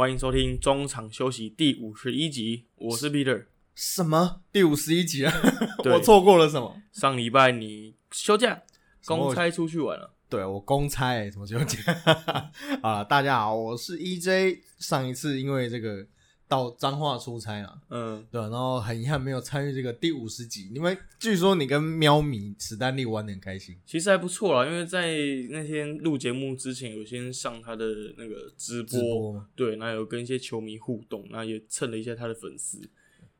欢迎收听中场休息第五十一集，我是 Peter。什么？第五十一集啊？我错过了什么？上礼拜你休假，公差出去玩了，对我公差、欸，怎么就讲？啊，大家好，我是 EJ。上一次因为这个到彰化出差了，嗯，对，然后很遗憾没有参与这个第五十集。因为据说你跟喵米史丹利玩的很开心，其实还不错啦，因为在那天录节目之前，有先上他的那个直播，直播吗？对，那有跟一些球迷互动，那也蹭了一下他的粉丝，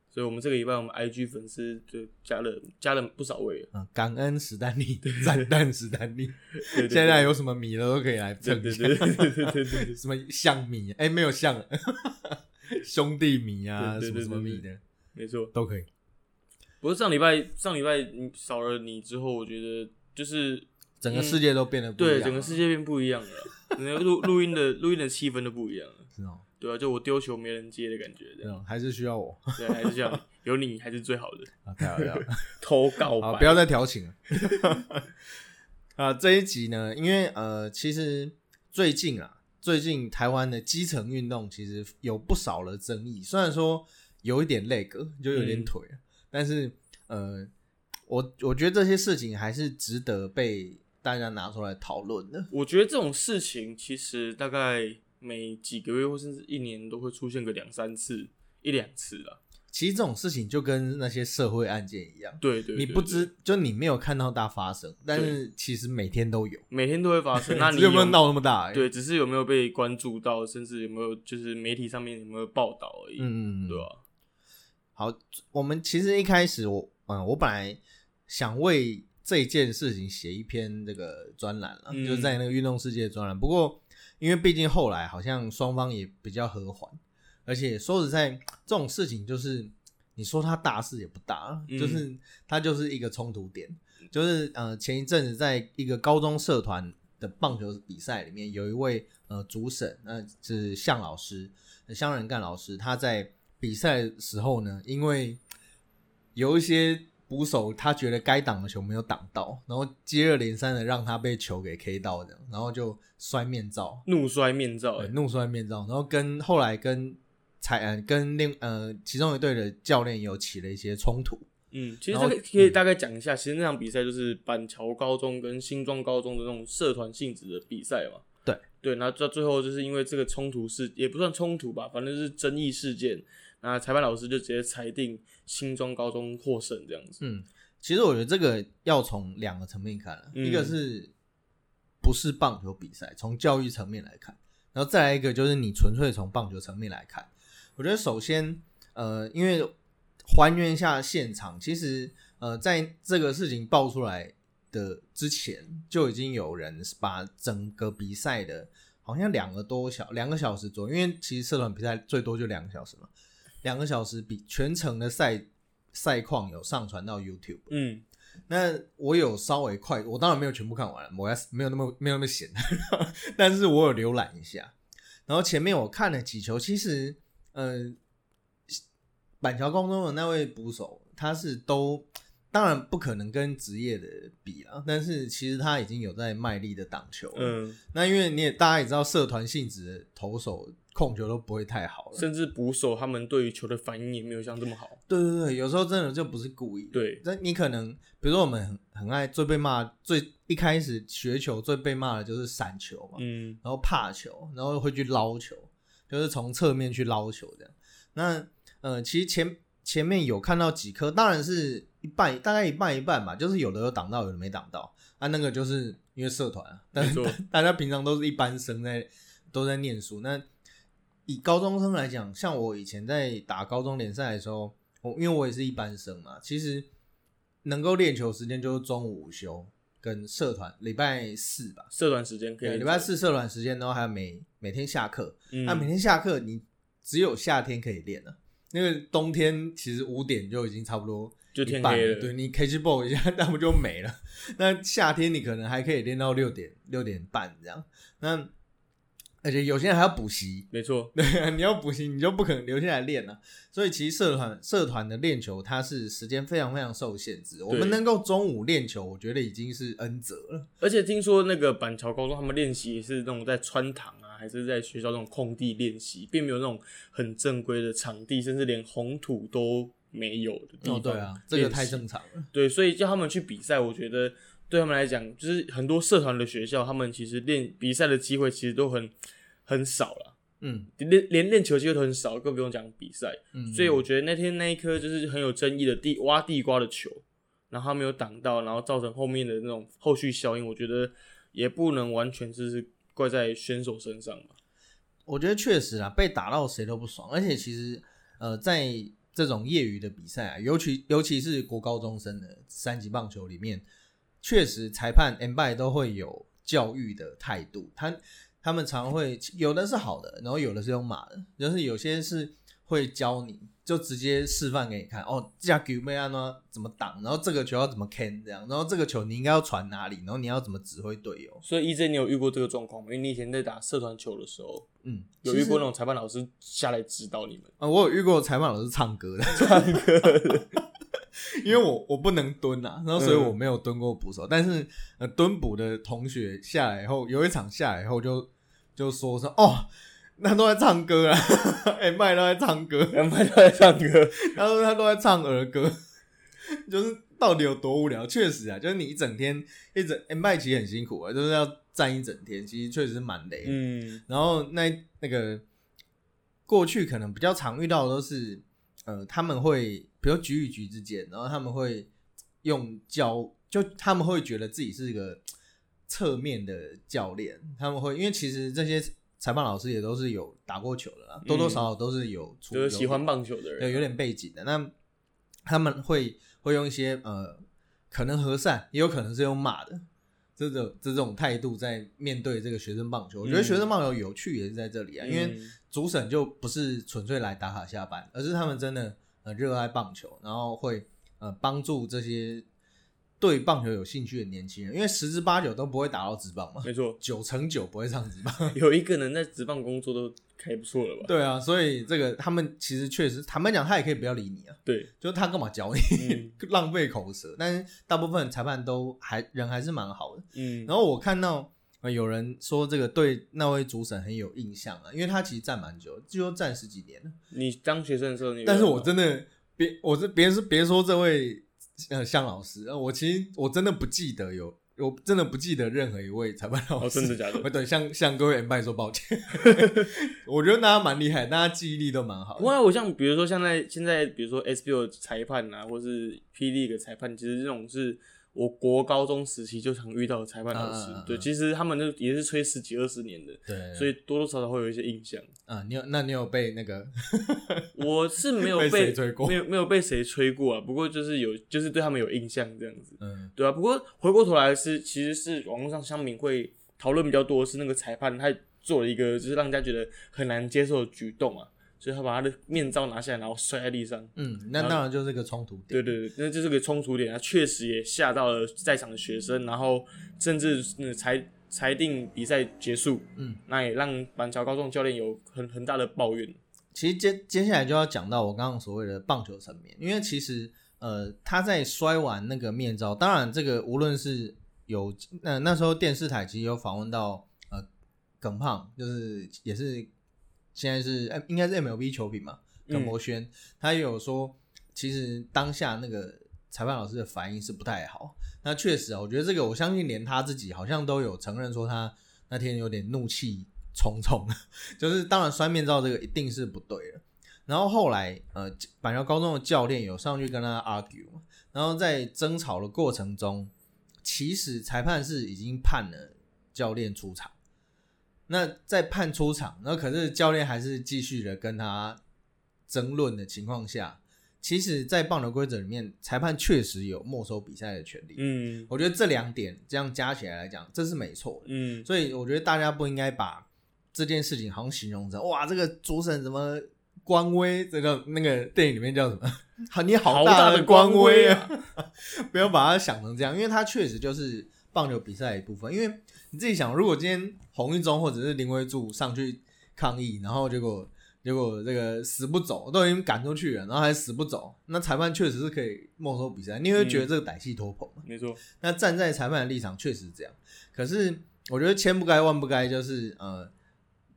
所以我们这个礼拜我们 IG 粉丝就加了加了不少位了，嗯，感恩史丹利，赞叹史丹利。对对对。现在有什么米了都可以来对蹭一下，对对对对对对对，什么象米？哎、没有象，兄弟米啊，对对对什么什么对米的没错。都可以。不过上礼拜上礼拜你少了你之后，我觉得就是整个世界都变得不一样了对整个世界变不一样了，那个录录音的录音的气氛都不一样了，是哦，对啊，就我丢球没人接的感觉，这样，这种还是需要我对，还是这样，有你还是最好的，啊，太好了。偷告好，白，不要再调情了。啊，这一集呢，因为呃，其实最近啊，最近台湾的基层运动其实有不少的争议，虽然说有一点累个，就有点嗯腿，但是呃，我我觉得这些事情还是值得被大家拿出来讨论的。我觉得这种事情其实大概每几个月或甚至一年都会出现个两三次、一两次啦。其实这种事情就跟那些社会案件一样，对对你不知就你没有看到它发生，但是其实每天都有。每天都会发生，那 你有没有闹那么大、欸？对，只是有没有被关注到，甚至有没有就是媒体上面有没有报道而已，嗯，对吧、好，我们其实一开始我嗯，我本来想为这件事情写一篇这个专栏了，嗯就是在那个运动世界的专栏。不过，因为毕竟后来好像双方也比较和缓，而且说实在，这种事情就是你说它大事也不大，嗯。就是它就是一个冲突点。就是呃，前一阵子在一个高中社团的棒球比赛里面，有一位呃主审，那、是向老师，呃向仁干老师，他在比赛的时候呢，因为有一些捕手他觉得该挡的球没有挡到，然后接二连三的让他被球给 K 到的，然后就摔面罩，怒摔面罩、欸，对怒摔面罩，然后跟后来跟裁呃跟另呃其中一队的教练有起了一些冲突，嗯，其实这个可以大概讲一下，其实那场比赛就是板桥高中跟新庄高中的那种社团性质的比赛嘛。对对，那到最后就是因为这个冲突事，也不算冲突吧，反正是争议事件。那裁判老师就直接裁定新庄高中获胜这样子。嗯，其实我觉得这个要从两个层面看了，嗯一个是不是棒球比赛，从教育层面来看，然后再来一个就是你纯粹从棒球层面来看。我觉得首先，呃，因为还原一下现场，其实呃，在这个事情爆出来的之前，就已经有人把整个比赛的好像两个多小两个小时左右，因为其实社团比赛最多就两个小时嘛，两个小时比全程的赛赛况有上传到 YouTube。嗯，那我有稍微快，我当然没有全部看完了，我要没有那么没有那么闲，但是我有浏览一下。然后前面我看了几球，其实，呃，板桥高中的那位捕手，他是都当然不可能跟职业的比啊，但是其实他已经有在卖力的挡球了。嗯，那因为你也大家也知道，社团性质的投手控球都不会太好了。甚至捕手他们对于球的反应也没有像这么好。对对对，有时候真的就不是故意。对，那你可能，比如说我们很很爱最被骂，最一开始学球最被骂的就是闪球嘛，嗯，然后怕球，然后会去捞球，就是从侧面去捞球这样。那呃，其实前前面有看到几颗，当然是一半，大概一半一半吧，就是有的有挡到，有的没挡到。啊，那个就是因为社团啊，但是大家平常都是一般生在都在念书。那以高中生来讲，像我以前在打高中联赛的时候，我因为我也是一般生嘛，其实能够练球时间就是中午午休跟社团礼拜四吧，社团时间可以，礼拜四社团时间，然后还有每每天下课，嗯，那、每天下课你只有夏天可以练了，因为冬天其实五点就已经差不多就天黑了。对你 K 去 ball 一下，那不就没了？那夏天你可能还可以练到六点六点半这样，那而且有些人还要补习，没错，对啊，你要补习，你就不可能留下来练了、所以其实社团社团的练球，它是时间非常非常受限制。我们能够中午练球，我觉得已经是恩泽了。而且听说那个板桥高中他们练习也是那种在穿堂啊，还是在学校那种空地练习，并没有那种很正规的场地，甚至连红土都没有的地方。哦，对啊，这个太正常了。对，所以叫他们去比赛，我觉得对他们来讲，就是很多社团的学校，他们其实练比赛的机会其实都很很少了。嗯连连练球机会都很少，更不用讲比赛。嗯，所以我觉得那天那一颗就是很有争议的地挖地瓜的球，然后他没有挡到，然后造成后面的那种后续效应，我觉得也不能完全就是怪在选手身上吧。我觉得确实啊，被打到谁都不爽，而且其实呃，在这种业余的比赛啊，尤其尤其是国高中生的三级棒球里面，确实裁判 M by 都会有教育的态度，他他们常会有的是好的，然后有的是用骂的，就是有些是会教你，就直接示范给你看，哦，这样 Q 妹安呢怎么挡，然后这个球要怎么 can 这样，然后这个球你应该要传哪里，然后你要怎么指挥队友，所以 EJ 你有遇过这个状况吗？因为你以前在打社团球的时候，嗯，有遇过那种裁判老师下来指导你们啊、我有遇过裁判老师唱歌的，唱歌？因为我我不能蹲啊，然后所以我没有蹲过捕手，但是呃蹲捕的同学下来以后，有一场下来以后就就说说哦，那都在唱歌啊，哎麦都在唱歌，然后他在唱歌，他说他都在唱儿歌，就是到底有多无聊？确实啊，就是你一整天一整哎麦其实很辛苦啊，就是要站一整天，其实确实是蛮累。嗯。然后那那个过去可能比较常遇到的都是，呃，他们会比如局与局之间，然后他们会用教，就他们会觉得自己是一个侧面的教练，他们会因为其实这些裁判老师也都是有打过球的啦，多多少少都是有出就是喜欢棒球的人，对有点背景的，那他们会会用一些呃，可能和善，也有可能是用骂的。这种这种态度在面对这个学生棒球，我觉得嗯学生棒球有趣也是在这里啊，因为嗯主审就不是纯粹来打卡下班，而是他们真的呃热爱棒球，然后会呃帮助这些对棒球有兴趣的年轻人，因为十之八九都不会打到职棒嘛，没错，九成九不会上职棒。有一个人在职棒工作都还不错了吧？对啊，所以这个他们其实确实，坦白讲，他也可以不要理你啊，对，就是他干嘛教你，嗯 浪费口舌。但是大部分裁判都还人还是蛮好的。嗯，然后我看到、呃、有人说这个对那位主审很有印象啊，因为他其实站蛮久，就站十几年了。你当学生的时候，你但是我真的别，我是别是别说这位呃向老师，呃我其实我真的不记得有，我真的不记得任何一位裁判老哦，师。真的假的？呃对，向向各位 M 拜说抱歉。我觉得大家蛮厉害，大家记忆力都蛮好的。不过我像比如说像在现在，比如说 SBO 裁判啊，或是霹雳的裁判，其实这种是我国高中时期就常遇到的裁判老师。对，其实他们就也是吹十几二十年的，对，所以多多少少会有一些印象。啊，你有那你有被那个 我是没有被被吹过没有没有被谁吹过啊。不过就是有，就是对他们有印象这样子。嗯对啊，不过回过头来是，其实是网络上乡民会讨论比较多，是那个裁判他做了一个就是让人家觉得很难接受的举动啊，所以他把他的面罩拿下来，然后摔在地上。嗯，那当然就是个冲突点。对对对，那就是个冲突点，他确实也吓到了在场的学生，然后甚至嗯裁裁定比赛结束，嗯，那也让板桥高中教练有很很大的抱怨。其实接接下来就要讲到我刚刚所谓的棒球层面，因为其实呃他在摔完那个面罩，当然这个无论是有那、那时候电视台其实有访问到呃耿胖，就是也是现在是呃应该是 MLB 球评嘛，耿博轩，他也有说，其实当下那个裁判老师的反应是不太好。那确实啊，我觉得这个我相信连他自己好像都有承认说他那天有点怒气冲冲，就是当然摔面罩这个一定是不对的。然后后来呃，板桥高中的教练有上去跟他 argue，嘛然后在争吵的过程中，其实裁判是已经判了教练出场。那在判出场，那可是教练还是继续的跟他争论的情况下，其实，在棒球规则里面，裁判确实有没收比赛的权利。嗯我觉得这两点这样加起来来讲，这是没错的。嗯，所以我觉得大家不应该把这件事情好像形容成哇，这个主审怎么官威？这个那个电影里面叫什么？好，你好好大大的官官威啊！不要把它想成这样，因为它确实就是棒球比赛的一部分。因为你自己想，如果今天洪一中或者是林威柱上去抗议，然后结果结果这个死不走，都已经赶出去了，然后还死不走，那裁判确实是可以没收比赛，你会觉得这个歹戏拖棚。没错，那站在裁判的立场确实是这样，可是我觉得千不该万不该，就是呃，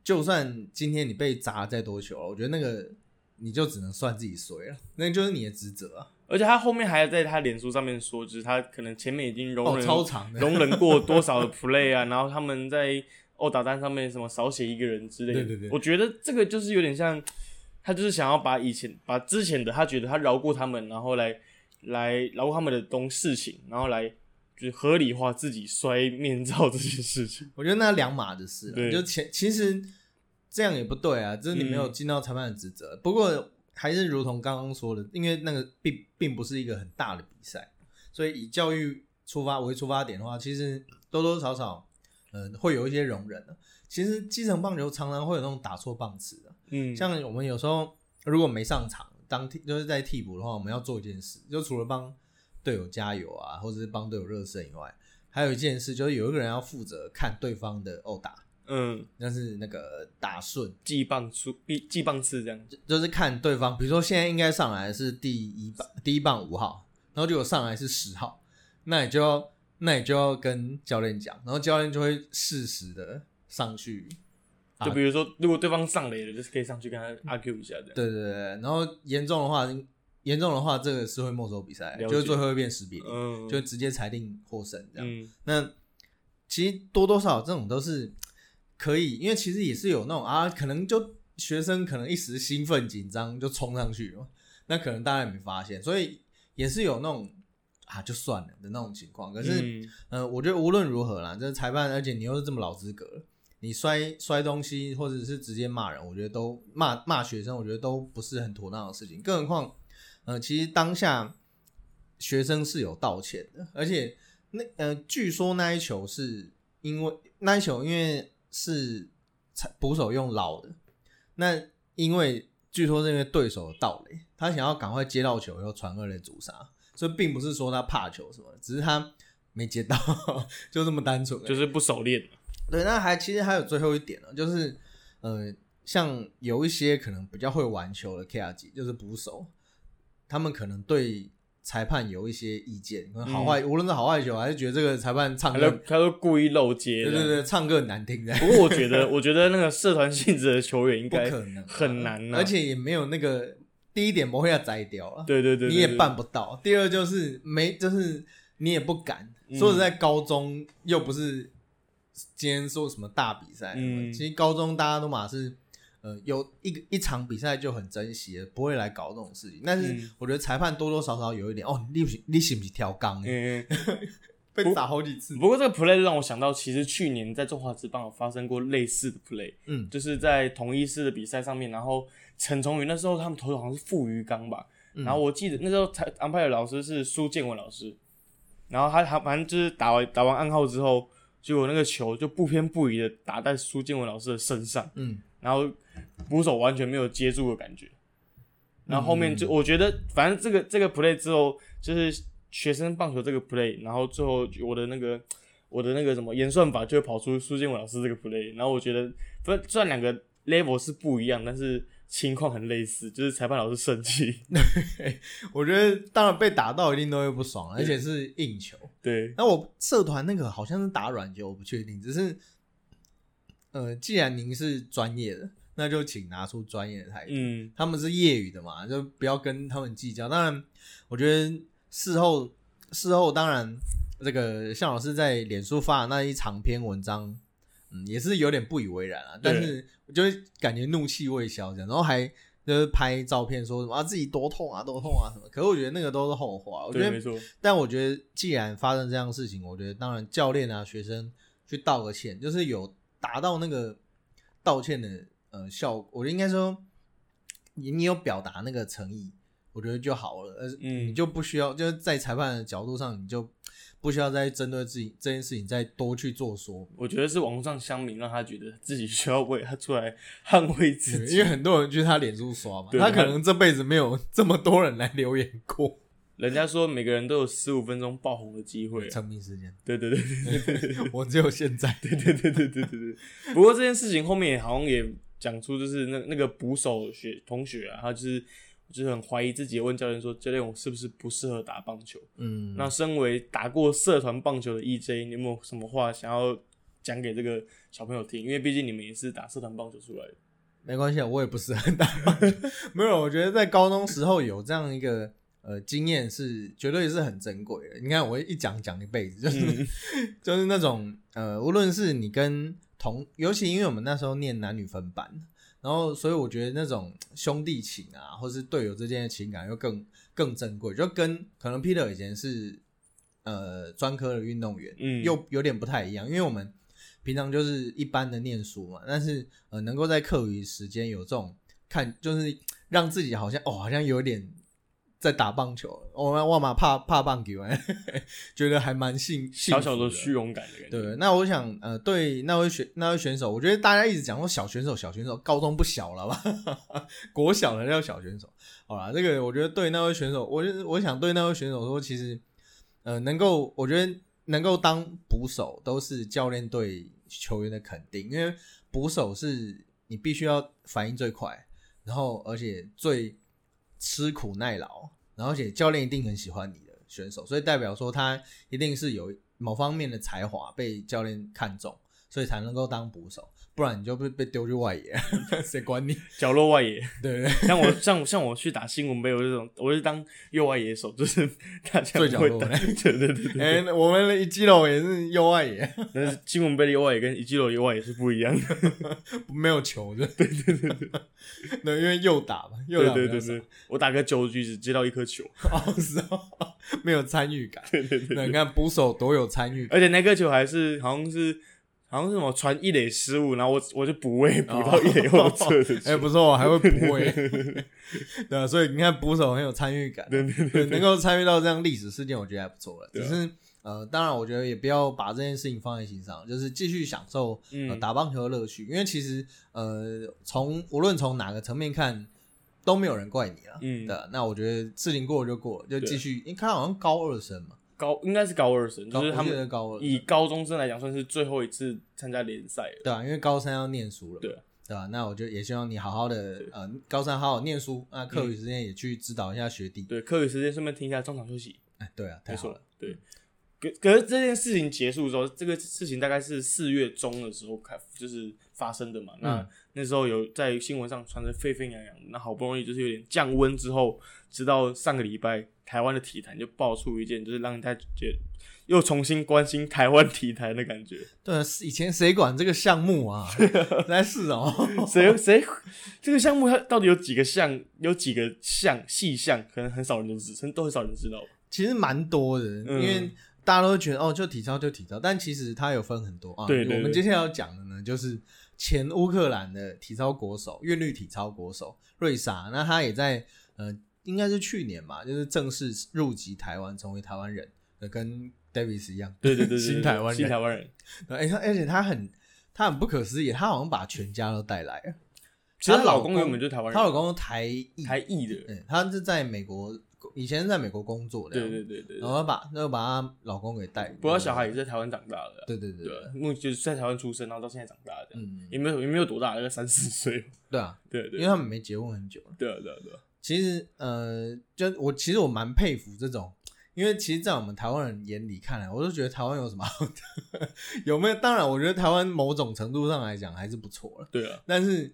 就算今天你被砸再多球，我觉得那个你就只能算自己衰了，那就是你的职责啊。而且他后面还在他脸书上面说，就是他可能前面已经容哦，忍、超长的，容忍过多少的 play 啊，然后他们在殴打单上面什么少写一个人之类的。对对对我觉得这个就是有点像，他就是想要把以前把之前的他觉得他饶过他们，然后来来饶过他们的东事情，然后来就是合理化自己摔面罩这件事情。我觉得那两码的事对，就前其实这样也不对啊，就是你没有嗯尽到裁判的职责。不过还是如同刚刚说的，因为那个并并不是一个很大的比赛，所以以教育出发为出发点的话，其实多多少少呃会有一些容忍的。其实基层棒球常常会有那种打错棒次的，嗯，像我们有时候如果没上场当替就是在替补的话，我们要做一件事，就除了帮队友加油啊，或者是帮队友热身以外，还有一件事就是有一个人要负责看对方的殴打。嗯，那是那个打顺，记棒出记棒次这样。就是看对方，比如说现在应该上来是第一棒，第一棒五号，然后结果上来是十号，那你就要那你就要跟教练讲，然后教练就会适时的上去，啊就比如说，如果对方上垒了，就是可以上去跟他 argue 一下这样。对对对，然后严重的话，严重的话这个是会没收比赛，就是最后会变十比零，嗯，就直接裁定获胜这样。嗯那其实多多少少这种都是可以，因为其实也是有那种啊，可能就学生可能一时兴奋紧张就冲上去了，那可能大家也没发现，所以也是有那种啊就算了的那种情况。可是，嗯呃，我觉得无论如何啦，这裁判，而且你又是这么老资格了，你摔摔东西或者是直接骂人，我觉得都骂骂学生，我觉得都不是很妥当的事情。更何况，呃，其实当下学生是有道歉的，而且那呃，据说那一球是因为那一球因为是裁捕手用老的，那因为据说是因为对手的盗垒，他想要赶快接到球以后传二垒阻杀，所以并不是说他怕球什么，只是他没接到，就这么单纯。就是不熟练。对，那还其实还有最后一点呢，就是呃，像有一些可能比较会玩球的 K R G，，就是捕手，他们可能对裁判有一些意见，可能好坏，无论是好坏球，还是觉得这个裁判唱歌，他都故意漏接。对对。对，唱歌很难听的，不过我觉得，我觉得那个社团性质的球员应不该可能啊，很难呐而且也没有那个第一点不会要摘掉啊，对对对，你也办不到。第二就是没，就是你也不敢。嗯说实在，高中又不是今天说什么大比赛，嗯其实高中大家都嘛是。呃，有一个一场比赛就很珍惜了，不会来搞这种事情。但是嗯我觉得裁判多多少少有一点，哦，你不是你是不是跳杠？嗯，被打好几次。不过这个 play 让我想到，其实去年在中华职棒有发生过类似的 play，嗯就是在同一次的比赛上面，然后陈崇宇那时候他们投的好像是傅余刚吧，嗯然后我记得那时候裁安排的老师是苏建文老师，然后他他反正就是打完打完暗号之后，结果那个球就不偏不倚的打在苏建文老师的身上，嗯然后捕手完全没有接住的感觉。然后后面嗯就我觉得，反正这个这个 play 之后，就是学生棒球这个 play，然后最后我的那个我的那个什么演算法就会跑出苏建伟老师这个 play，然后我觉得，虽然虽然两个 level 是不一样，但是情况很类似，就是裁判老师生气，我觉得当然被打到一定都会不爽，而且是硬球。对，那我社团那个好像是打软球，我不确定。只是，呃，既然您是专业的，那就请拿出专业的态度。嗯他们是业余的嘛，就不要跟他们计较。当然，我觉得事后事后当然，这个向老师在脸书发的那一长篇文章，嗯，也是有点不以为然啊。但是我就会感觉怒气未消这样，然后还就是拍照片说什么啊自己多痛啊多痛啊什么。可是我觉得那个都是后话。我觉对，得没错，但我觉得，既然发生这样的事情，我觉得当然教练啊、学生去道个歉，就是有达到那个道歉的呃效果。我觉得应该说，你你有表达那个诚意，我觉得就好了。呃，嗯你就不需要就是在裁判的角度上，你就不需要再针对自己这件事情再多去做说。我觉得是网络上乡民让他觉得自己需要为他出来捍卫自己因为，很多人去他脸书刷嘛，他可能这辈子没有这么多人来留言过。人家说每个人都有十五分钟爆红的机会啊，成名时间，对对对对对对对。我只有现在。对对对对对对对。不过这件事情后面也好像也讲出，就是那那个捕手学同学啊，他就是就是很怀疑自己，问教练说：“教练，我是不是不适合打棒球？”嗯，那身为打过社团棒球的 EJ，你有没有什么话想要讲给这个小朋友听，因为毕竟你们也是打社团棒球出来的。没关系啊，我也不是很大，没有，我觉得在高中时候有这样一个呃经验是绝对是很珍贵的。你看我一讲讲一辈子，就是、嗯 就是那种呃，无论是你跟同，尤其因为我们那时候念男女分班，然后所以我觉得那种兄弟情啊，或是队友之间的情感又更更珍贵，就跟可能 Peter 以前是呃专科的运动员，嗯。又有点不太一样，因为我们平常就是一般的念书嘛，但是呃能够在课余时间有这种看，就是让自己好像哦好像有点在打棒球，我们哇嘛怕怕棒球，觉得还蛮幸小小的虚荣感的感觉。对，那我想，呃，对那位选那位选手，我觉得大家一直讲说小选手，小选手，高中不小了吧？国小的叫小选手。好啦，这个我觉得对那位选手，我就我想对那位选手说，其实，呃，能够我觉得能够当捕手，都是教练对球员的肯定，因为捕手是你必须要反应最快，然后而且最吃苦耐劳，然后且教练一定很喜欢你的选手，所以代表说他一定是有某方面的才华被教练看中，所以才能够当捕手，不然你就被被丢去外野，谁管你？角落外野，对不对？像我像像我去打新闻杯，我这种我是当右外野手，就是大家最。角落的 对对对对，哎、我们的一基楼也是右外野，但是新闻杯的右外野跟一季楼右外野是不一样的。没有球的。对对对对，对，因为右打嘛，右打比较少对对对，我打个九局只接到一颗球，哦，是哦，没有参与感。对对对那你看捕手多有参与，而且那颗球还是好像是好像是什么传一垒失误，然后我我就补位补到一垒后侧的 哎、球。不错，还会补位，对啊，所以你看捕手很有参与感，对对对，能够参与到这样历史事件，我觉得还不错了。只是呃，当然，我觉得也不要把这件事情放在心上，就是继续享受打棒球的乐趣，因为其实呃，从无论从哪个层面看，都没有人怪你了。嗯对啊，那我觉得事情过了就过了，就继续。因为他好像高二生嘛，高应该是高二生，就是他们高二以高中生来讲，算是最后一次参加联赛了。对啊，因为高三要念书了，对啊对吧、那我就也希望你好好的对呃，高三好好念书，那课余时间也去指导一下学弟。对，课余时间顺便听一下中场休息，哎，对啊，太好了。。对，可可是这件事情结束之后，这个事情大概是四月中的时候开，就是发生的嘛。那嗯那时候有在新闻上传的沸沸扬扬，那好不容易就是有点降温之后，直到上个礼拜，台湾的体坛就爆出一件，就是让大家觉得又重新关心台湾体坛的感觉。对啊，以前谁管这个项目啊？实在是哦。谁谁这个项目它到底有几个项，有几个项细项，可能很少人都知，都很少人知道。其实蛮多的，嗯因为大家都会觉得哦，就体操就体操，但其实它有分很多啊。对对对我们接下来要讲的呢，就是前乌克兰的体操国手、韵律体操国手瑞莎，那他也在呃，应该是去年吧，就是正式入籍台湾，成为台湾人，呃跟 Davis 一样，对对对对对新台湾人新台湾人。而且他很他很不可思议，他好像把全家都带来了。其实她她老公原本就是台湾人，她老公是台裔，台裔的。嗯，她是在美国，以前是在美国工作的，对对对对对然。后把那个把她老公给带，不过小孩也是在台湾长大的啊，对对对目就是在台湾出生，然后到现在长大的，嗯，也没有也没有多大，大概三四岁。对啊，对对因为他们没结婚很久了。对啊对啊对啊，其实呃，就我其实我蛮佩服这种，因为其实，在我们台湾人眼里看来，我都觉得台湾有什么好的？有没有？当然，我觉得台湾某种程度上来讲还是不错了，对啊，但是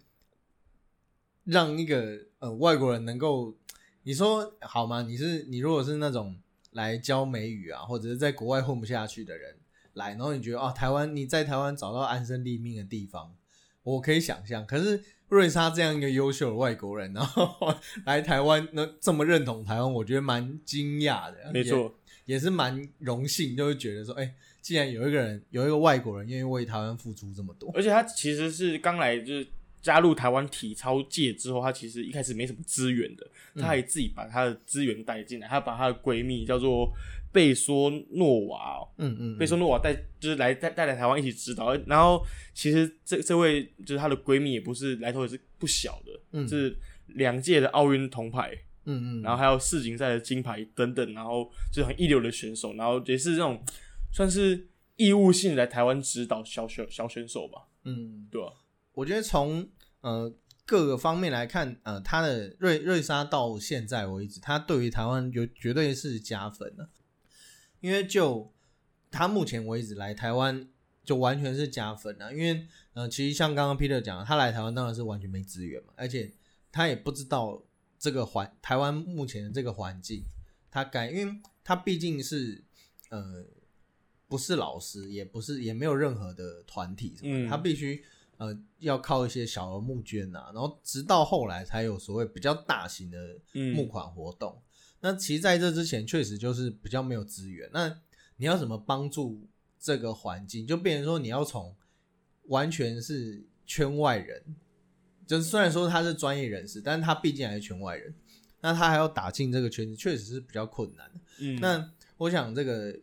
让一个呃外国人能够，你说好吗？你是你如果是那种来教美语啊，或者是在国外混不下去的人来，然后你觉得啊，台湾你在台湾找到安身立命的地方，我可以想象。可是瑞莎这样一个优秀的外国人，然后来台湾，那这么认同台湾，我觉得蛮惊讶的。没错，也，是蛮荣幸，就会觉得说，哎、既然有一个人，有一个外国人愿意为台湾付出这么多，而且他其实是刚来就是加入台湾体操界之后，他其实一开始没什么资源的，嗯他还自己把他的资源带进来，他把他的闺蜜叫做贝索诺瓦哦、嗯嗯，贝索诺瓦带就是来带带来台湾一起指导，然后其实这这位就是她的闺蜜也不是来头也是不小的，嗯。是两届的奥运铜牌，嗯嗯，然后还有世锦赛的金牌等等，然后就是很一流的选手，然后也是这种算是义务性来台湾指导小选小选手吧，嗯，对吧、我觉得从呃各个方面来看，呃，他的瑞瑞莎到现在为止，他对于台湾有绝对是加分的，因为就他目前为止来台湾，就完全是加分啊，因为呃，其实像刚刚 Peter 讲，他来台湾当然是完全没资源嘛，而且他也不知道这个环台湾目前的这个环境，他该，因为他毕竟是呃不是老师，也不是也没有任何的团体什么，嗯他必须呃要靠一些小额募捐啊，然后直到后来才有所谓比较大型的嗯募款活动。那其实在这之前，确实就是比较没有资源。那你要怎么帮助这个环境？就变成说你要从完全是圈外人，就是虽然说他是专业人士，但是他毕竟还是圈外人，那他还要打进这个圈子，确实是比较困难的。嗯，那我想这个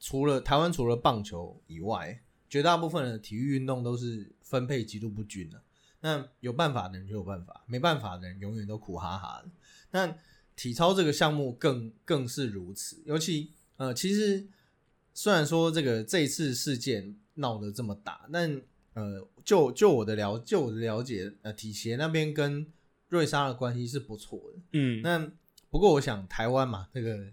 除了台湾除了棒球以外，绝大部分的体育运动都是分配极度不均的。那有办法的人就有办法，没办法的人永远都苦哈哈的。那体操这个项目更更是如此，尤其呃，其实虽然说这个这一次事件闹得这么大，但呃，就就我的了就我的了解，呃，体协那边跟瑞莎的关系是不错的。嗯，那不过我想台湾嘛，这个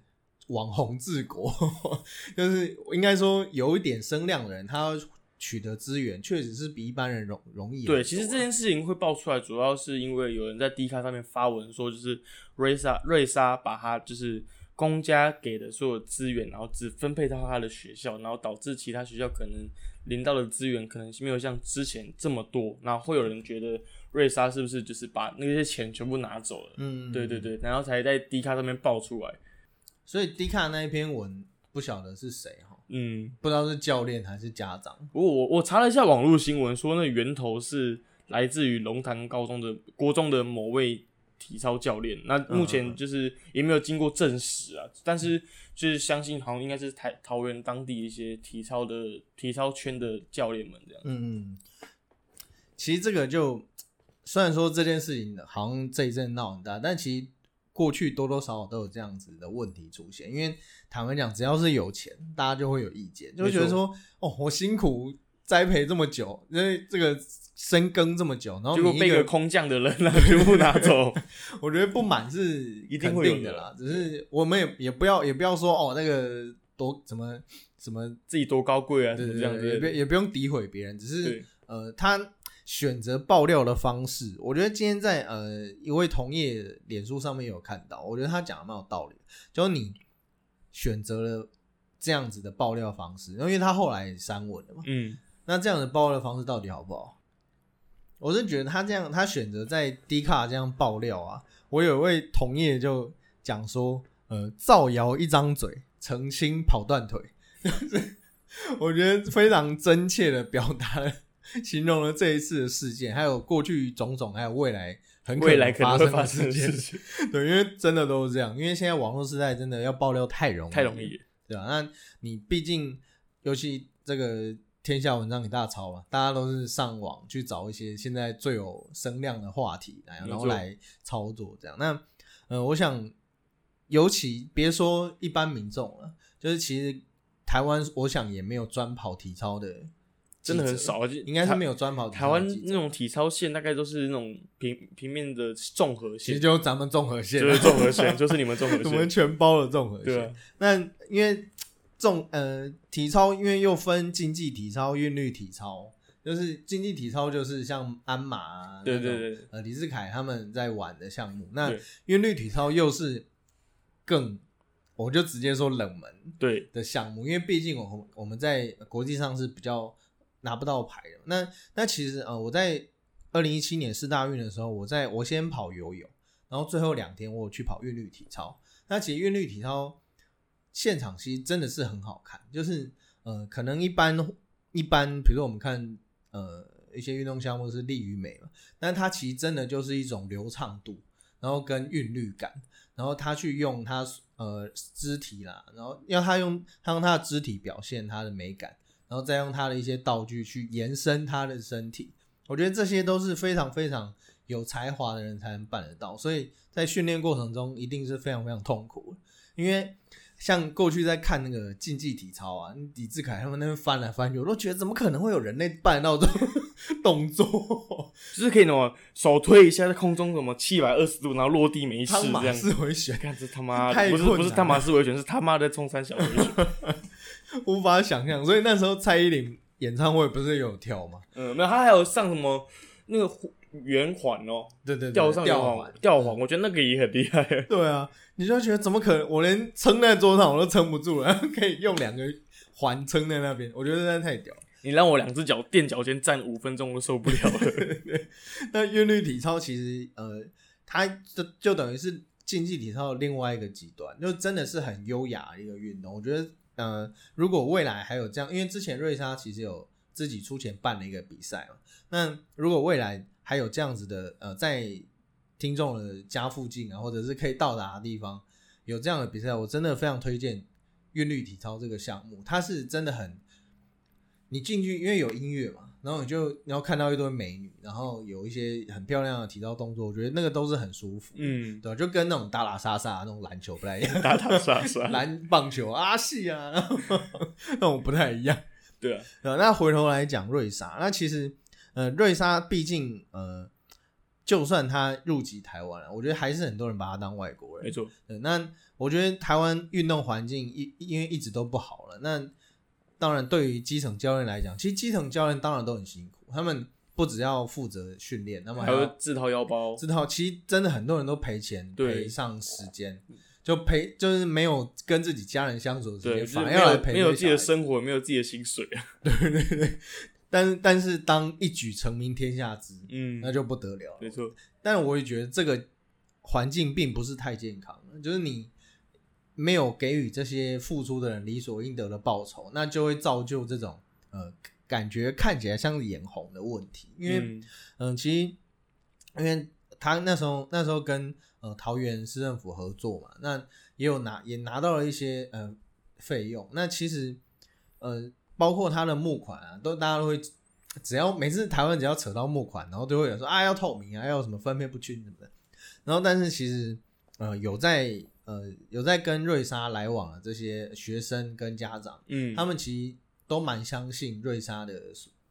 网红治国，就是应该说有一点声量的人，他要取得资源，确实是比一般人容容易啊。对，其实这件事情会爆出来，主要是因为有人在 D 卡上面发文说，就是瑞莎瑞莎把他就是公家给的所有资源，然后只分配到他的学校，然后导致其他学校可能领到的资源可能没有像之前这么多，然后会有人觉得瑞莎是不是就是把那些钱全部拿走了？嗯，对对对，然后才在 D 卡上面爆出来。所以 D 卡那一篇文不晓得是谁哈，嗯，不知道是教练还是家长。不过我我查了一下网络新闻，说那源头是来自于龙潭高中的国中的某位体操教练。那目前就是也没有经过证实啊，但是就是相信好像应该是台桃园当地一些体操的体操圈的教练们这样。嗯嗯，其实这个就虽然说这件事情好像这一阵闹很大，但其实过去多多少少都有这样子的问题出现。因为坦白讲，只要是有钱，大家就会有意见，就会觉得说，哦，我辛苦栽培这么久，因为这个深耕这么久，然后结果被一个空降的人啊全部拿走。我觉得不满是 一定会有的啦，只是我们也也不要也不要说哦那个多怎么怎么自己多高贵啊，什么对对对，这样子。也不也不用诋毁别人，只是，呃，他选择爆料的方式，我觉得今天在呃一位同业脸书上面有看到，我觉得他讲的蛮有道理，就是你选择了这样子的爆料方式，因为他后来也删文了嘛，嗯，那这样的爆料方式到底好不好？我是觉得他这样，他选择在 D 卡这样爆料啊，我有一位同业就讲说，呃，造谣一张嘴，澄清跑断腿，就 是我觉得非常真切的表达了，形容了这一次的事件，还有过去种种，还有未来很可未来可能发发生的事。情 对，因为真的都是这样，因为现在网络时代真的要爆料太容易，太容易。对吧、那你毕竟，尤其这个天下文章给大家抄嘛，大家都是上网去找一些现在最有声量的话题来，然后来操作这样。那呃，我想，尤其别说一般民众了，就是其实台湾，我想也没有专跑体操的，真的很少，就应该是没有专跑台湾那种体操线大概都是那种平平面的综合线，其实就咱们综合线。啊，就是综合线，就是你们综合线。我们，全包了综合线。对啊，那因为重呃体操，因为又分竞技体操、韵律体操，就是竞技体操就是像鞍马啊，对对对。呃李志凯他们在玩的项目。那韵律体操又是更，我就直接说冷门对，的项目，因为毕竟我们我们在国际上是比较拿不到牌的。那那其实呃我在二零一七年四大运的时候，我在我先跑游泳，然后最后两天我有去跑韵律体操。那其实韵律体操现场其实真的是很好看，就是呃可能一般一般，比如说我们看呃一些运动项目是力与美嘛，但它其实真的就是一种流畅度，然后跟韵律感，然后他去用他呃肢体啦，然后要他用他用他的肢体表现他的美感，然后再用他的一些道具去延伸他的身体。我觉得这些都是非常非常有才华的人才能办得到，所以在训练过程中一定是非常非常痛苦的，因为像过去在看那个竞技体操啊，李志凯他们那边翻来翻去，我都觉得怎么可能会有人类办得到这种 动作？就是可以那么手推一下在空中什么七百二十度，然后落地没事汤马这样。式回旋，看这他妈太不是不是困难他妈是维权，是他妈的冲山小维权。无法想象。所以那时候蔡依林演唱会不是有跳吗？嗯，没有，他还有上什么那个圆环哦，对对对，吊上吊环，吊环，我觉得那个也很厉害。对啊，你就觉得怎么可能？我连撑在桌上我都撑不住了，然 后可以用两个环撑在那边，我觉得真的太屌了。你让我两只脚垫脚尖站五分钟，我都受不了了。那韵律体操其实呃，它就就等于是竞技体操的另外一个极端，就真的是很优雅的一个运动。我觉得呃，如果未来还有这样，因为之前瑞莎其实有自己出钱办了一个比赛嘛，那如果未来还有这样子的呃，在听众的家附近啊，或者是可以到达的地方有这样的比赛，我真的非常推荐韵律体操这个项目，它是真的很。你进去，因为有音乐嘛，然后你就然后看到一堆美女，然后有一些很漂亮的体操动作，我觉得那个都是很舒服，嗯，对吧？就跟那种打打杀杀那种篮球不太一样，打打杀杀，篮棒球啊戏啊，那种不太一样。对啊，呃，那回头来讲瑞莎，那其实呃，瑞莎毕竟呃，就算他入籍台湾了，我觉得还是很多人把他当外国人。没错。那我觉得台湾运动环境一因为一直都不好了，那当然对于基层教练来讲，其实基层教练当然都很辛苦，他们不只要负责训练，那么还要有自掏腰包，自掏，其实真的很多人都赔钱对赔上时间。就赔，就是没有跟自己家人相处的时对，间，反而要来陪没有自己的生活，没有自己的薪水啊。对对对，但是但是当一举成名天下知，嗯，那就不得了了。没错，但我也觉得这个环境并不是太健康，就是你没有给予这些付出的人理所应得的报酬，那就会造就这种呃感觉看起来像是眼红的问题。因为嗯嗯、其实因为他那时候那时候跟呃桃园市政府合作嘛，那也有拿也拿到了一些呃费用。那其实呃包括他的募款啊，都大家都会只要每次台湾只要扯到募款，然后都会有人说啊要透明啊，要什么分配不均什么的。然后但是其实呃有在呃有在跟瑞莎来往的这些学生跟家长，嗯，他们其实都蛮相信瑞莎的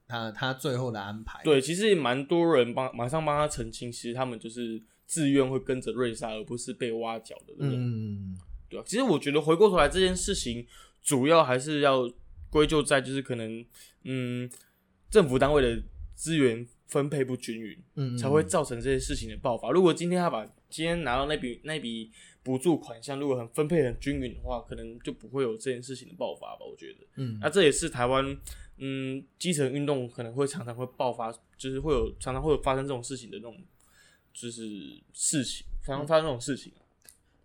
他他最后的安排。对，其实也蛮多人帮马上帮他澄清，其实他们就是自愿会跟着瑞莎，而不是被挖角的。嗯，对啊，其实我觉得回过头来这件事情，主要还是要归咎在就是可能嗯政府单位的资源分配不均匀，嗯，才会造成这些事情的爆发。如果今天他把今天拿到那笔那笔补助款项，如果很分配很均匀的话，可能就不会有这件事情的爆发吧。我觉得，嗯那这也是台湾嗯基层运动可能会常常会爆发，就是会有常常会有发生这种事情的那种就是事情，常常发生这种事情。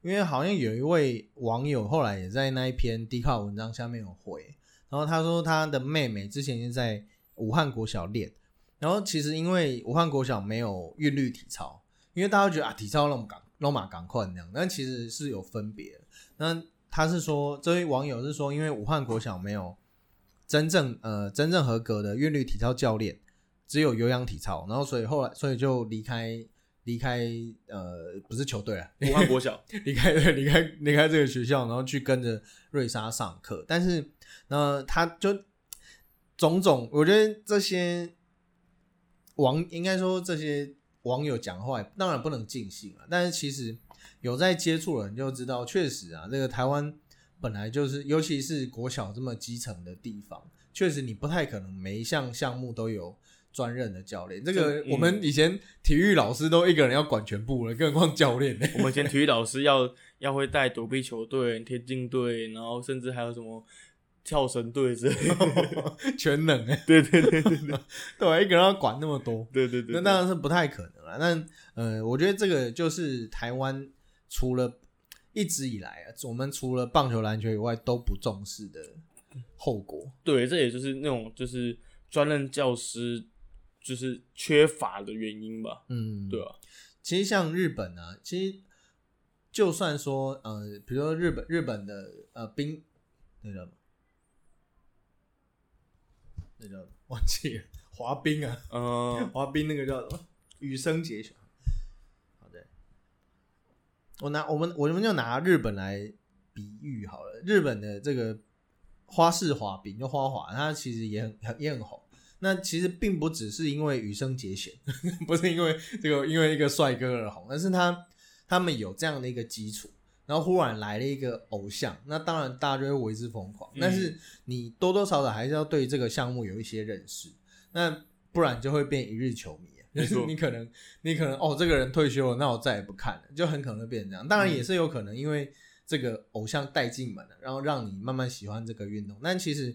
因为好像有一位网友后来也在那一篇低卡文章下面有回，然后他说他的妹妹之前是在武汉国小练，然后其实因为武汉国小没有韵律体操，因为大家觉得啊体操那么赶那么赶快那样，但其实是有分别。那他是说这位网友是说，因为武汉国小没有真正呃真正合格的韵律体操教练，只有有氧体操，然后所以后来所以就离开离开呃不是球队啊，武汉国小，离开离开离开这个学校，然后去跟着瑞莎上课。但是那，他就种种，我觉得这些网应该说这些网友讲话，当然不能尽信啊。但是其实有在接触的人就知道，确实啊，这个台湾本来就是，尤其是国小这么基层的地方，确实你不太可能每一项项目都有。专任的教练，这个我们以前体育老师都一个人要管全部了，更何况教练呢？我们以前体育老师要要会带躲避球队、田径队，然后甚至还有什么跳绳队之类的。全能 哎，对对对对 对对啊，一个人要管那么多，对对对，那当然是不太可能了。那呃，我觉得这个就是台湾除了一直以来啊，我们除了棒球、篮球以外都不重视的后果。对，这也就是那种就是专任教师就是缺乏的原因吧。嗯，对啊，其实像日本啊，其实就算说呃，比如说日本日本的呃兵那叫什么那叫 忘记了滑冰啊，嗯，滑冰那个叫什么？羽生结弦。好的，我拿我们我们就拿日本来比喻好了。日本的这个花式滑冰，就花滑，它其实也很很也很红。那其实并不只是因为羽生结弦，不是因为这个因为一个帅哥而红，而是他他们有这样的一个基础。然后忽然来了一个偶像，那当然大家就会为之疯狂。嗯但是你多多少少还是要对这个项目有一些认识，那不然就会变一日球迷。你可能你可能哦，这个人退休了，那我再也不看了，就很可能会变成这样。当然也是有可能因为这个偶像带进门了，然后让你慢慢喜欢这个运动。但其实，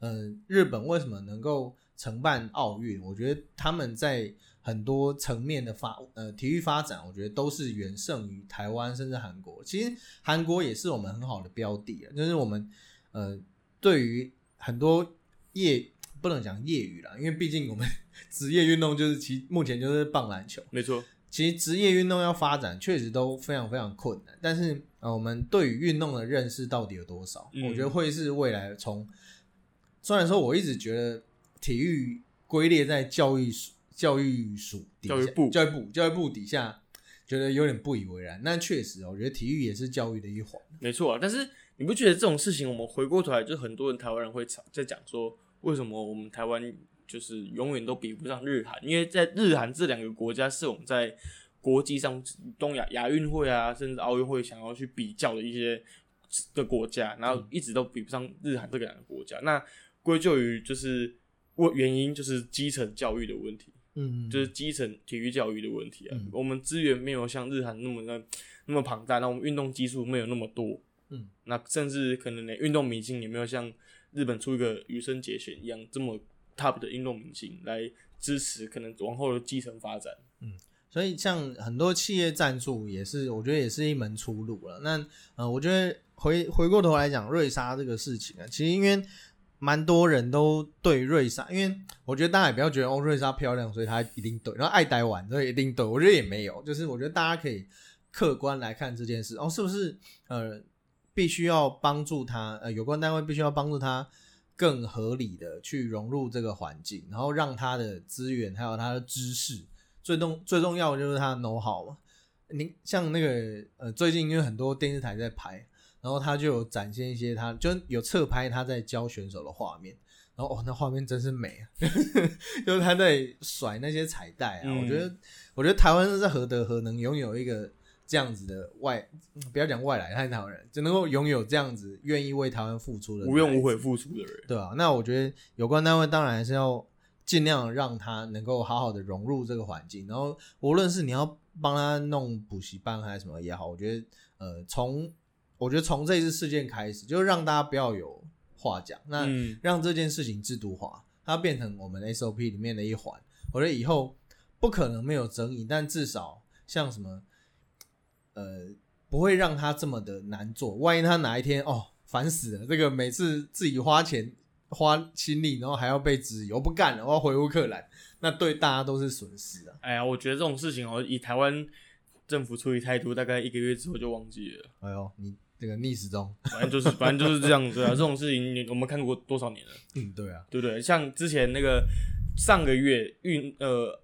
呃，日本为什么能够承办奥运？我觉得他们在很多层面的发呃体育发展，我觉得都是远胜于台湾甚至韩国。其实韩国也是我们很好的标的啊，就是我们呃对于很多业不能讲业余啦，因为毕竟我们 职业运动就是其目前就是棒篮球。没错，其实职业运动要发展，确实都非常非常困难。但是呃，我们对于运动的认识到底有多少？嗯我觉得会是未来从。虽然说我一直觉得体育归列在教育署教育署底下教育部教育部教育部底下，觉得有点不以为然。那确实哦，我觉得体育也是教育的一环。没错啊。但是你不觉得这种事情，我们回过头来，就很多人台湾人会吵在讲说，为什么我们台湾就是永远都比不上日韩？因为在日韩这两个国家是我们在国际上东亚亚运会啊，甚至奥运会想要去比较的一些的国家，然后一直都比不上日韩这两个国家。那归咎于就是我原因就是基层教育的问题。嗯，就是基层体育教育的问题啊。嗯我们资源没有像日韩那么的那么庞大，那我们运动基数没有那么多，嗯，那甚至可能连运动明星也没有像日本出一个羽生结弦一样这么 top 的运动明星来支持可能往后的基层发展。嗯所以像很多企业赞助也是，我觉得也是一门出路了。那呃，我觉得回回过头来讲瑞莎这个事情啊，其实因为蛮多人都对瑞莎，因为我觉得大家也不要觉得哦瑞莎漂亮，所以她一定对，然后爱呆玩所以一定对，我觉得也没有，就是我觉得大家可以客观来看这件事哦，是不是呃必须要帮助他呃有关单位必须要帮助他更合理的去融入这个环境，然后让他的资源还有他的知识。最重最重要的就是他的 know how 嘛。您像那个呃，最近因为很多电视台在拍，然后他就有展现一些他就有侧拍他在教选手的画面，然后哦，那画面真是美啊，就是他在甩那些彩带啊。嗯我觉得，我觉得台湾是何德何能拥有一个这样子的外，不要讲外来，他是台湾人，只能够拥有这样子愿意为台湾付出的无怨无悔付出的人，对啊，那我觉得有关单位当然还是要尽量让他能够好好的融入这个环境，然后无论是你要帮他弄补习班还是什么也好，我觉得呃从我觉得从这一次事件开始，就让大家不要有话讲，那嗯，让这件事情制度化，它变成我们 SOP 里面的一环。我觉得以后不可能没有争议，但至少像什么呃不会让他这么的难做。万一他哪一天哦烦死了，这个每次自己花钱花心力，然后还要被质疑，我不干了，我要回乌克兰，那对大家都是损失啊。哎呀，我觉得这种事情哦，以台湾政府处理态度，大概一个月之后就忘记了。哎呦，你这个逆时钟，反正就是，反正就是这样子啊。这种事情你我们看过多少年了，嗯，对啊，对不对？像之前那个上个月运呃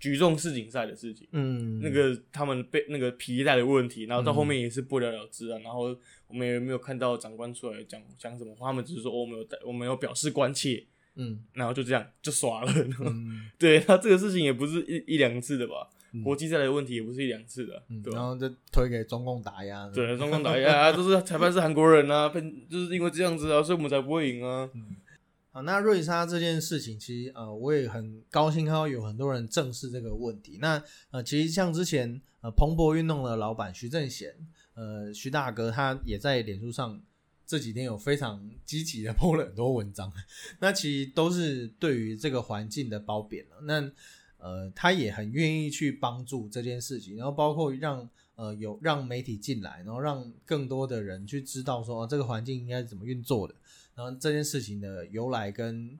举重世锦赛的事情，嗯，那个他们被那个皮带的问题，然后到后面也是不了了之啊。然后我们也没有看到长官出来讲讲什么话，他们只是说、哦我们有带我们有表示关切，嗯然后就这样就耍了。嗯对，他这个事情也不是一一两次的吧？嗯国际赛的问题也不是一两次的，嗯？然后就推给中共打压，对，中共打压 啊，都是裁判是韩国人啊，被 就是因为这样子啊，所以我们才不会赢啊。好，那瑞莎这件事情，其实呃，我也很高兴看到有很多人正视这个问题。那呃，其实像之前呃蓬勃运动的老板徐正贤，呃徐大哥，他也在脸书上这几天有非常积极的 po 了很多文章。那其实都是对于这个环境的褒贬了。那呃，他也很愿意去帮助这件事情，然后包括让呃有让媒体进来，然后让更多的人去知道说、啊、这个环境应该是怎么运作的。然后这件事情的由来跟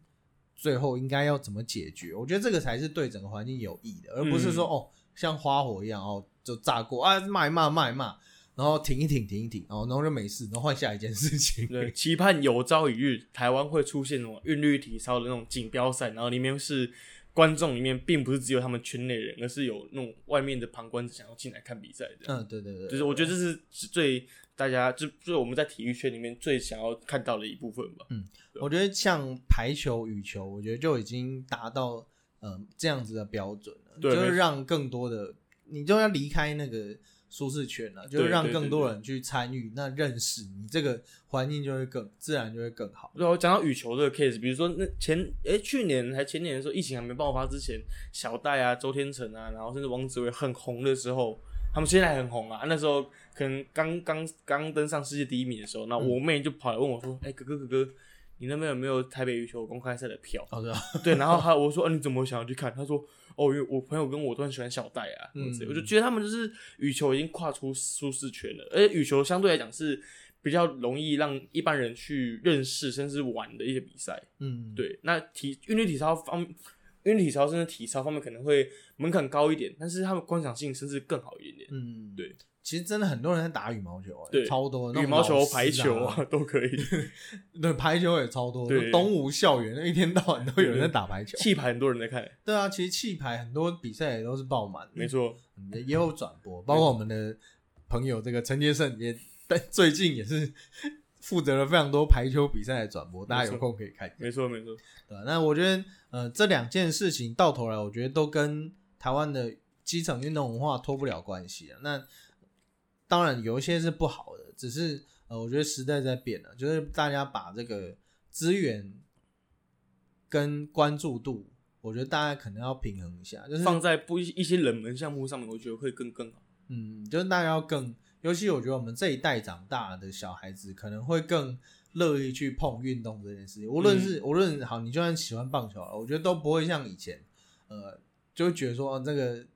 最后应该要怎么解决，我觉得这个才是对整个环境有益的，而不是说、哦像花火一样哦就炸过啊骂一骂骂一骂，然后停一停停一停，然后然后就没事，然后换下一件事情。对，期盼有朝一日台湾会出现那种韵律体操的那种锦标赛，然后里面是观众里面并不是只有他们圈内人，而是有那种外面的旁观者想要进来看比赛的。嗯，对对对，就是我觉得这是最大家就就是我们在体育圈里面最想要看到的一部分吧。嗯我觉得像排球、羽球，我觉得就已经达到嗯、呃这样子的标准了，就是让更多的你就要离开那个舒适圈了，就让更多人去参与，那认识你这个环境就会更自然就会更好。然后讲到羽球这个 case，比如说那前诶去年还前年的时候，疫情还没爆发之前，小戴啊、周天成啊，然后甚至王子伟很红的时候，他们现在很红啊。那时候可能刚刚刚登上世界第一名的时候，那我妹就跑来问我说：“哎、哥哥哥哥，你那边有没有台北羽球公开赛的票？”好的，对，然后还 我说、啊、你怎么想要去看？他说哦，因为我朋友跟我都很喜欢小戴啊，我就觉得他们就是羽球已经跨出舒适圈了，而且羽球相对来讲是比较容易让一般人去认识甚至玩的一些比赛。嗯，对，那体运动体操方。运动体操甚至体操方面可能会门槛高一点，但是他们观赏性甚至更好一点点。嗯，对，其实真的很多人在打羽毛球、欸，对超多，那羽毛球、排球啊，啊。都可以，对，排球也超多，对。东吴校园一天到晚都有人在打排球。气排很多人在看，对啊，其实气排很多比赛也都是爆满的，没错，嗯也也有转播，包括我们的朋友这个陈杰胜也，但最近也是负责了非常多排球比赛的转播，大家有空可以看。没错，没错，对那我觉得，呃，这两件事情到头来，我觉得都跟台湾的基层运动文化脱不了关系啊。那当然有一些是不好的，只是呃，我觉得时代在变了，就是大家把这个资源跟关注度，我觉得大家可能要平衡一下，就是放在不一一些冷门项目上面，我觉得会更更好。嗯，就是大家要更，尤其我觉得我们这一代长大的小孩子可能会更乐意去碰运动这件事情。无论是、无论好，你就算喜欢棒球我觉得都不会像以前，呃，就会觉得说、哦、这个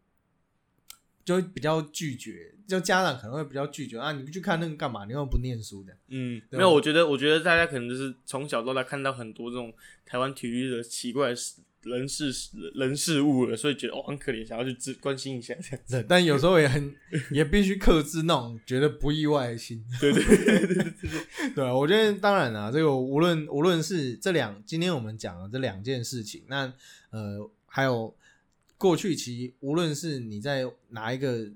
就会比较拒绝，就家长可能会比较拒绝啊，你不去看那个干嘛？你又不念书的。嗯，对没有，我觉得，我觉得大家可能就是从小到大看到很多这种台湾体育的奇怪事人事人事物了，所以觉得哦很可怜，想要去知关心一下这样子。但有时候也很也必须克制那种觉得不意外的心。对对对对对对，我觉得当然啦，这个无论无论是这两今天我们讲的这两件事情，那呃还有过去期，无论是你在哪一个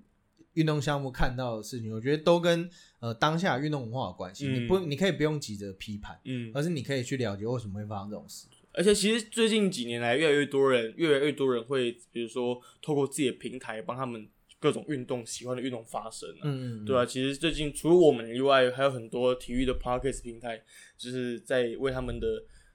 运动项目看到的事情，我觉得都跟呃当下运动文化有关系。嗯你不你可以不用急着批判，嗯，而是你可以去了解为什么会发生这种事。而且其实最近几年来，越来越多人，越来越多人会，比如说透过自己的平台帮他们各种运动喜欢的运动发声啊。嗯，对啊，其实最近除了我们以外，还有很多体育的 podcast 平台，就是在为他们的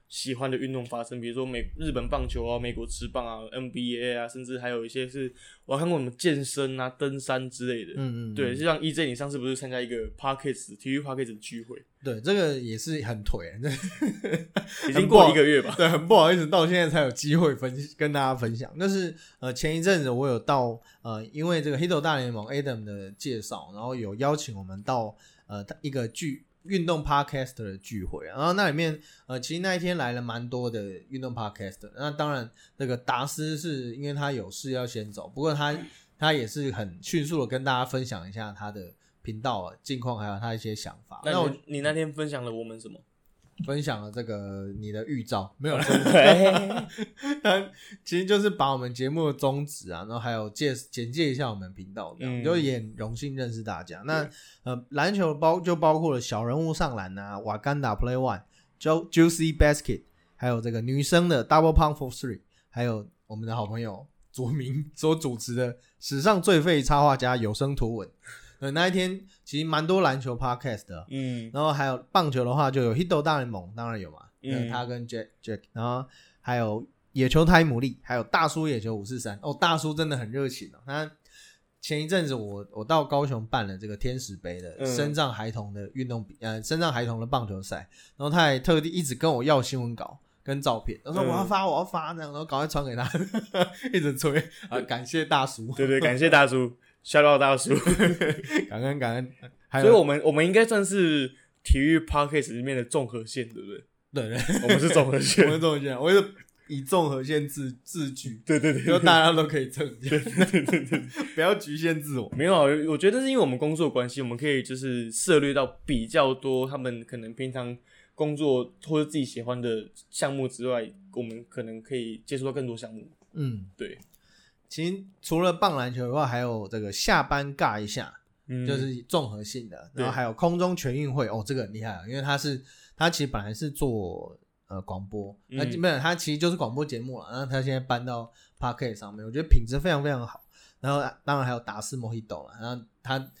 喜欢的运动发生，比如说美日本棒球啊、美国职棒啊、NBA 啊，甚至还有一些是我看过什么健身啊、登山之类的。嗯嗯，对，就像 EJ，你上次不是参加一个 podcast 体育 podcast 的聚会，对，这个也是很腿，已经过一个月吧？对，很不好意思，到现在才有机会分跟大家分享。但是呃，前一阵子我有到呃，因为这个黑豆大联盟 Adam 的介绍，然后有邀请我们到呃一个聚运动 Podcast 的聚会，然后那里面呃，其实那一天来了蛮多的运动 Podcast。那当然，那个达斯是因为他有事要先走，不过他他也是很迅速的跟大家分享一下他的频道啊近况，还有他一些想法。那我你那天分享了我们什么？分享了这个你的预兆，没有了 对，他其实就是把我们节目的宗旨啊，然后还有介简介一下我们频道，这样、嗯就也很荣幸认识大家。那呃，篮球包就包括了小人物上篮啊，瓦干达 Play One、Ju Juicy Basket，还有这个女生的 Double Pump for Three，还有我们的好朋友卓明所主持的史上最废插画家有声图文。呃，那一天其实蛮多篮球 podcast 的，嗯。然后还有棒球的话，就有 Hito 大联盟，当然有嘛，嗯。嗯，他跟 Jack Jack，然后还有野球台姆利，还有大叔野球五四三，哦，大叔真的很热情哦。他前一阵子我我到高雄办了这个天使杯的嗯。身障孩童的运动比，呃，身障孩童的棒球赛，然后他还特地一直跟我要新闻稿。跟照片，他说嗯。我要发，我要发，这样，然后赶快传给他，一直催啊，感谢大叔，对对，感谢大叔，笑到大叔。感恩感恩，还有所以我们我们应该算是体育 podcast 里面的综合线，对不对？对对，我们是综合线我们。是综合线，我是以综合线自自居，对对对就大家都可以蹭见，不要局限自我。没有，我觉得是因为我们工作关系，我们可以就是涉猎到比较多他们可能平常工作或者自己喜欢的项目之外，我们可能可以接触到更多项目。嗯，对，其实除了棒篮球以外，还有这个下班尬一下，嗯，就是综合性的，然后还有空中全运会，哦，这个很厉害啊，因为他是他其实本来是做呃广播，嗯那基本上他其实就是广播节目了，然后他现在搬到 p a r k e t 上面，我觉得品质非常非常好。然后当然还有达斯莫希斗了，然后他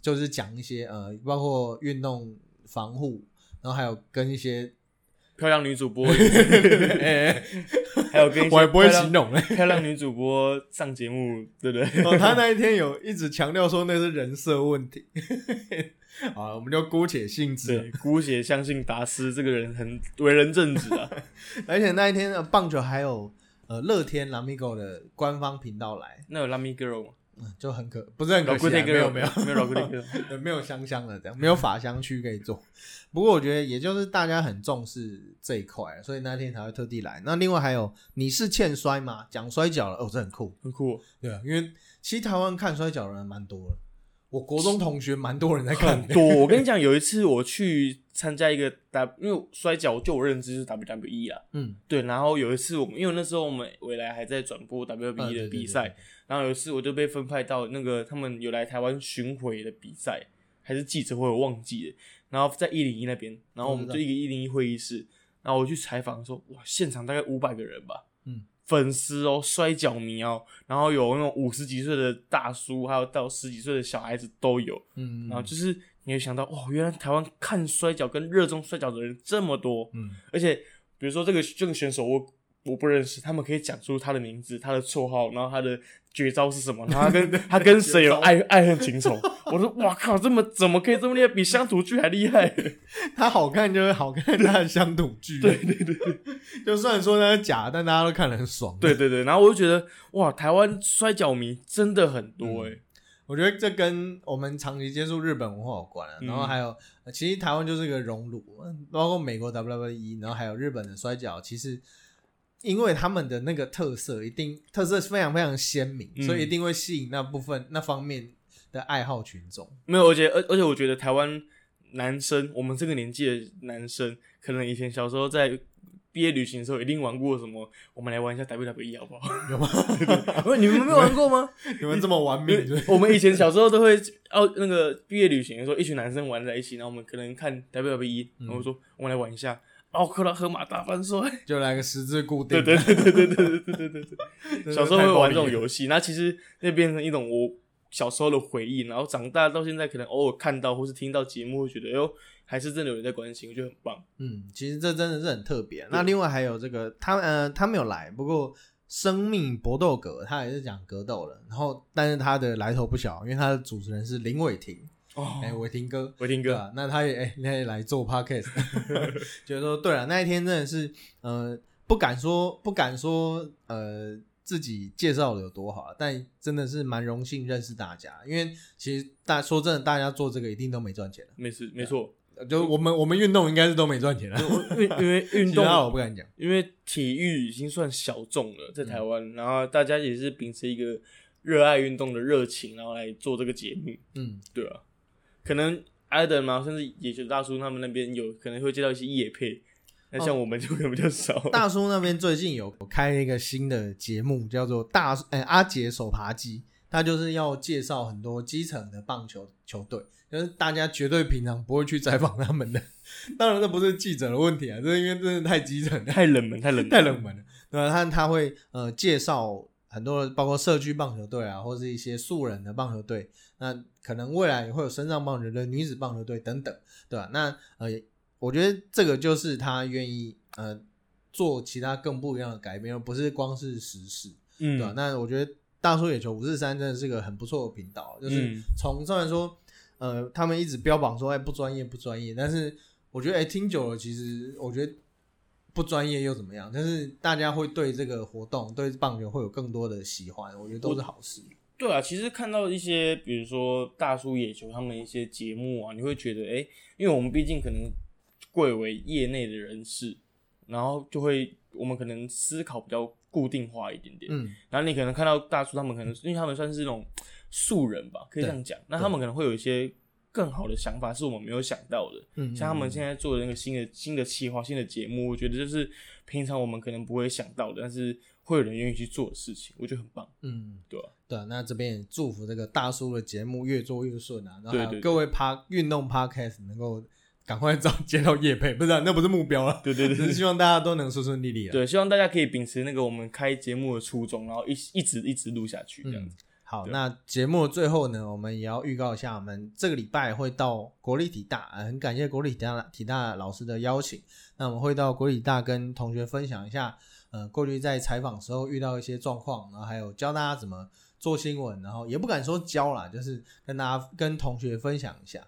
就是讲一些呃，包括运动防护，然后还有跟一些漂亮女主播，还有我也不会形容嘞。漂亮女主播上节目，对不对？哦，他那一天有一直强调说那是人设问题，啊，我们就姑且信之，姑且相信达斯这个人很为人正直啊。而且那一天的棒球还有呃乐天 Lamigo 的官方频道来，那有 Lamy Girl 吗？嗯就很可不是很可老惜、没有没有没有老 Girl。呃没有香香的这样，没有法香区可以做。不过我觉得也就是大家很重视这一块，所以那天才会特地来。那另外还有你是欠摔吗？讲摔跤了，哦，这很酷，很酷哦，对啊，因为其实台湾看摔跤的人蛮多的，我国中同学蛮多人在看的。很多。我跟你讲，有一次我去参加一个 W，因为摔跤就我认知是 WWE 啊，嗯，对。然后有一次我们，因为那时候我们未来还在转播 WWE 嗯对对的比赛，然后有一次我就被分派到那个他们有来台湾巡回的比赛，还是记者会，我忘记了。然后在一零一那边，然后我们就一个一零一会议室，然后我去采访说，哇，现场大概五百个人吧，嗯，粉丝哦，摔跤迷哦，然后有那种五十几岁的大叔，还有到十几岁的小孩子都有，嗯，然后就是你会想到，哇，原来台湾看摔跤跟热衷摔跤的人这么多，嗯，而且比如说这个这个选手我我不认识，他们可以讲出他的名字、他的绰号，然后他的绝招是什么，然后他跟 他跟谁有爱爱恨情仇。我说哇靠，这么怎么可以这么厉害，比乡土剧还厉害？他好看就是好看他的乡土剧，对对对对，就虽然说那是假，但大家都看得很爽。对对对，然后我就觉得哇，台湾摔跤迷真的很多哎、我觉得这跟我们长期接触日本文化有关然后还有，呃其实台湾就是个熔炉，嗯包括美国 WWE，然后还有日本的摔跤，其实因为他们的那个特色，一定特色非常非常鲜明，嗯所以一定会吸引那部分那方面的爱好群众。没有，而且而而且我觉得台湾男生，我们这个年纪的男生，可能以前小时候在毕业旅行的时候，一定玩过什么？我们来玩一下 WWE 好不好？有吗？不是你们没有玩过吗？你们这么玩命，我们以前小时候都会哦，那个毕业旅行的时候，一群男生玩在一起，然后我们可能看 WWE，然后说我们来玩一下奥克拉荷马大翻摔。就来个十字固定。对对对对对对对对对对对。小时候会玩这种戏。游戏，那其实那变成一种我小时候的回忆，然后长大到现在，可能偶尔看到或是听到节目，会觉得，哎呦，还是真的有人在关心，我觉得很棒。嗯，其实这真的是很特别。那另外还有这个，他呃他没有来，不过生命搏斗格他也是讲格斗的，然后但是他的来头不小，因为他的主持人是林伟霆，哦。哎、伟霆哥，伟霆哥，啊，那他也哎、他也来做 podcast，觉得说对了，那一天真的是呃不敢说不敢说呃自己介绍的有多好，但真的是蛮荣幸认识大家，因为其实大说真的，大家做这个一定都没赚钱的，没事，没错，呃就我们我们运动应该是都没赚钱的，因为因为 运其他我动，不敢讲。因为体育已经算小众了，在台湾，然后大家也是秉持一个热爱运动的热情，然后来做这个节目，嗯，对啊，可能艾登嘛，甚至野球大叔他们那边有可能会接到一些业配，那像我们就可能比较少。大叔那边最近有开了一个新的节目，叫做大哎、阿杰手扒鸡，他就是要介绍很多基层的棒球球队，就是大家绝对平常不会去采访他们的。当然，这不是记者的问题啊，这是因为真的太基层，太冷门，太冷门，太冷门了。对吧？他他会呃介绍很多，包括社区棒球队啊，或是一些素人的棒球队。那可能未来也会有身上棒球队、女子棒球队等等，对吧？那呃，我觉得这个就是他愿意呃做其他更不一样的改变，而不是光是时事，对吧？嗯，那我觉得大叔野球五四三真的是个很不错的频道，就是嗯从虽然说呃他们一直标榜说哎不专业不专业，但是我觉得哎听久了，其实我觉得不专业又怎么样？但是大家会对这个活动对棒球会有更多的喜欢，我觉得都是好事。对啊，其实看到一些，比如说大叔野球他们一些节目啊，你会觉得，哎、因为我们毕竟可能贵为业内的人士，然后就会我们可能思考比较固定化一点点，嗯，然后你可能看到大叔他们可能，因为他们算是那种素人吧，可以这样讲，那他们可能会有一些更好的想法，是我们没有想到的。嗯像他们现在做的那个新的新的企划、新的节目，我觉得就是平常我们可能不会想到的，但是会有人愿意去做的事情，我觉得很棒，嗯，对吧、对啊，那这边也祝福这个大叔的节目越做越顺啊，然后各位趴运动 podcast 能够赶快找接到业配，不是、啊、那不是目标了，对对对只是希望大家都能顺顺利利啊。对，希望大家可以秉持那个我们开节目的初衷，然后一一直一直录下去这样子。好，那节目的最后呢，我们也要预告一下，我们这个礼拜会到国立体大，呃很感谢国立体大体大老师的邀请。那我们会到国立体大跟同学分享一下，呃，过去在采访时候遇到一些状况，然后还有教大家怎么做新闻，然后也不敢说教啦，就是跟大家跟同学分享一下。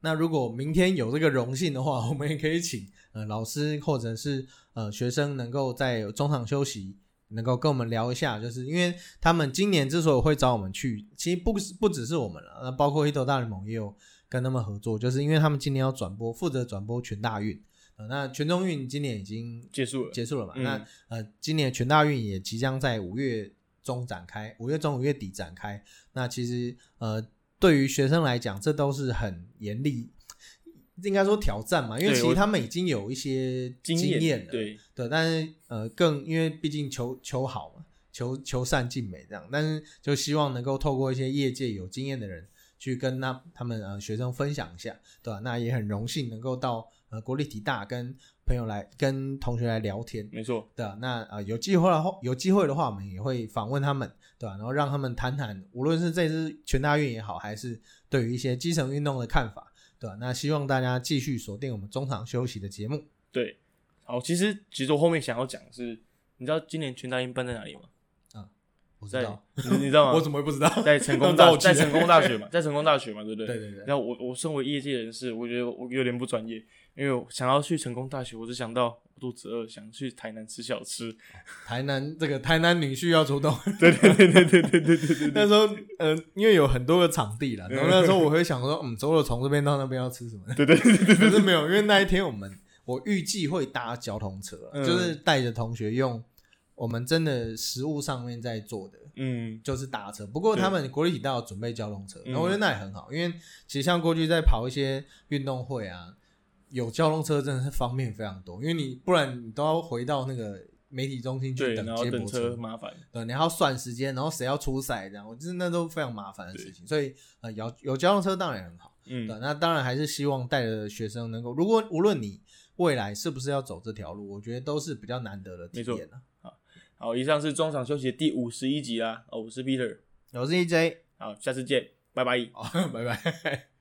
那如果明天有这个荣幸的话，我们也可以请呃老师或者是呃学生能够在中场休息，能够跟我们聊一下，就是因为他们今年之所以会找我们去，其实不是不只是我们了，那包括一头大联盟也有跟他们合作，就是因为他们今年要转播，负责转播全大运。呃，那全中运今年已经结束了，结束了嘛？嗯那呃，今年全大运也即将在五月中展开，五月中五月底展开。那其实呃，对于学生来讲，这都是很严厉，应该说挑战嘛，因为其实他们已经有一些经验了，对，对，但是呃，更因为毕竟求求好嘛，求求善尽美这样，但是就希望能够透过一些业界有经验的人去跟他他们呃学生分享一下，对吧、那也很荣幸能够到呃国立体大跟朋友来跟同学来聊天，没错，对啊，那呃有机会的话，有机会的话，我们也会访问他们，对吧、然后让他们谈谈，无论是这次全大运也好，还是对于一些基层运动的看法，对吧、那希望大家继续锁定我们中场休息的节目。对。好，其实其实我后面想要讲的是，你知道今年全大英办在哪里吗？啊我知道，你你知道吗？我怎么会不知道？在成功大在成功大学嘛，在成功大学嘛，对不对？对对对然后我我身为业界人士，我觉得我有点不专业，因为我想要去成功大学，我只想到肚子饿，想去台南吃小吃。台南这个台南女婿要出动，对对对对对对对对对那时候呃，因为有很多个场地啦，然后那时候我会想说，嗯，走了从这边到那边要吃什么？对对对对可是没有，因为那一天我们我预计会搭交通车，嗯就是带着同学用我们真的食物上面在做的，嗯，就是搭车。不过他们国立体大有准备交通车，然后我觉得那也很好，因为其实像过去在跑一些运动会啊，有交通车真的是方便非常多，因为你不然你都要回到那个媒体中心去对，等然后接驳车麻烦。对，你还要算时间，然后谁要出赛这样，我就是那都非常麻烦的事情。所以呃，有有交通车当然也很好。嗯对，，那当然还是希望带着学生能够，如果无论你未来是不是要走这条路，我觉得都是比较难得的体验啊。好，以上是中场休息的第五十一集啦。哦，我是 Peter，我是 EJ，好，下次见，拜拜。好，拜拜。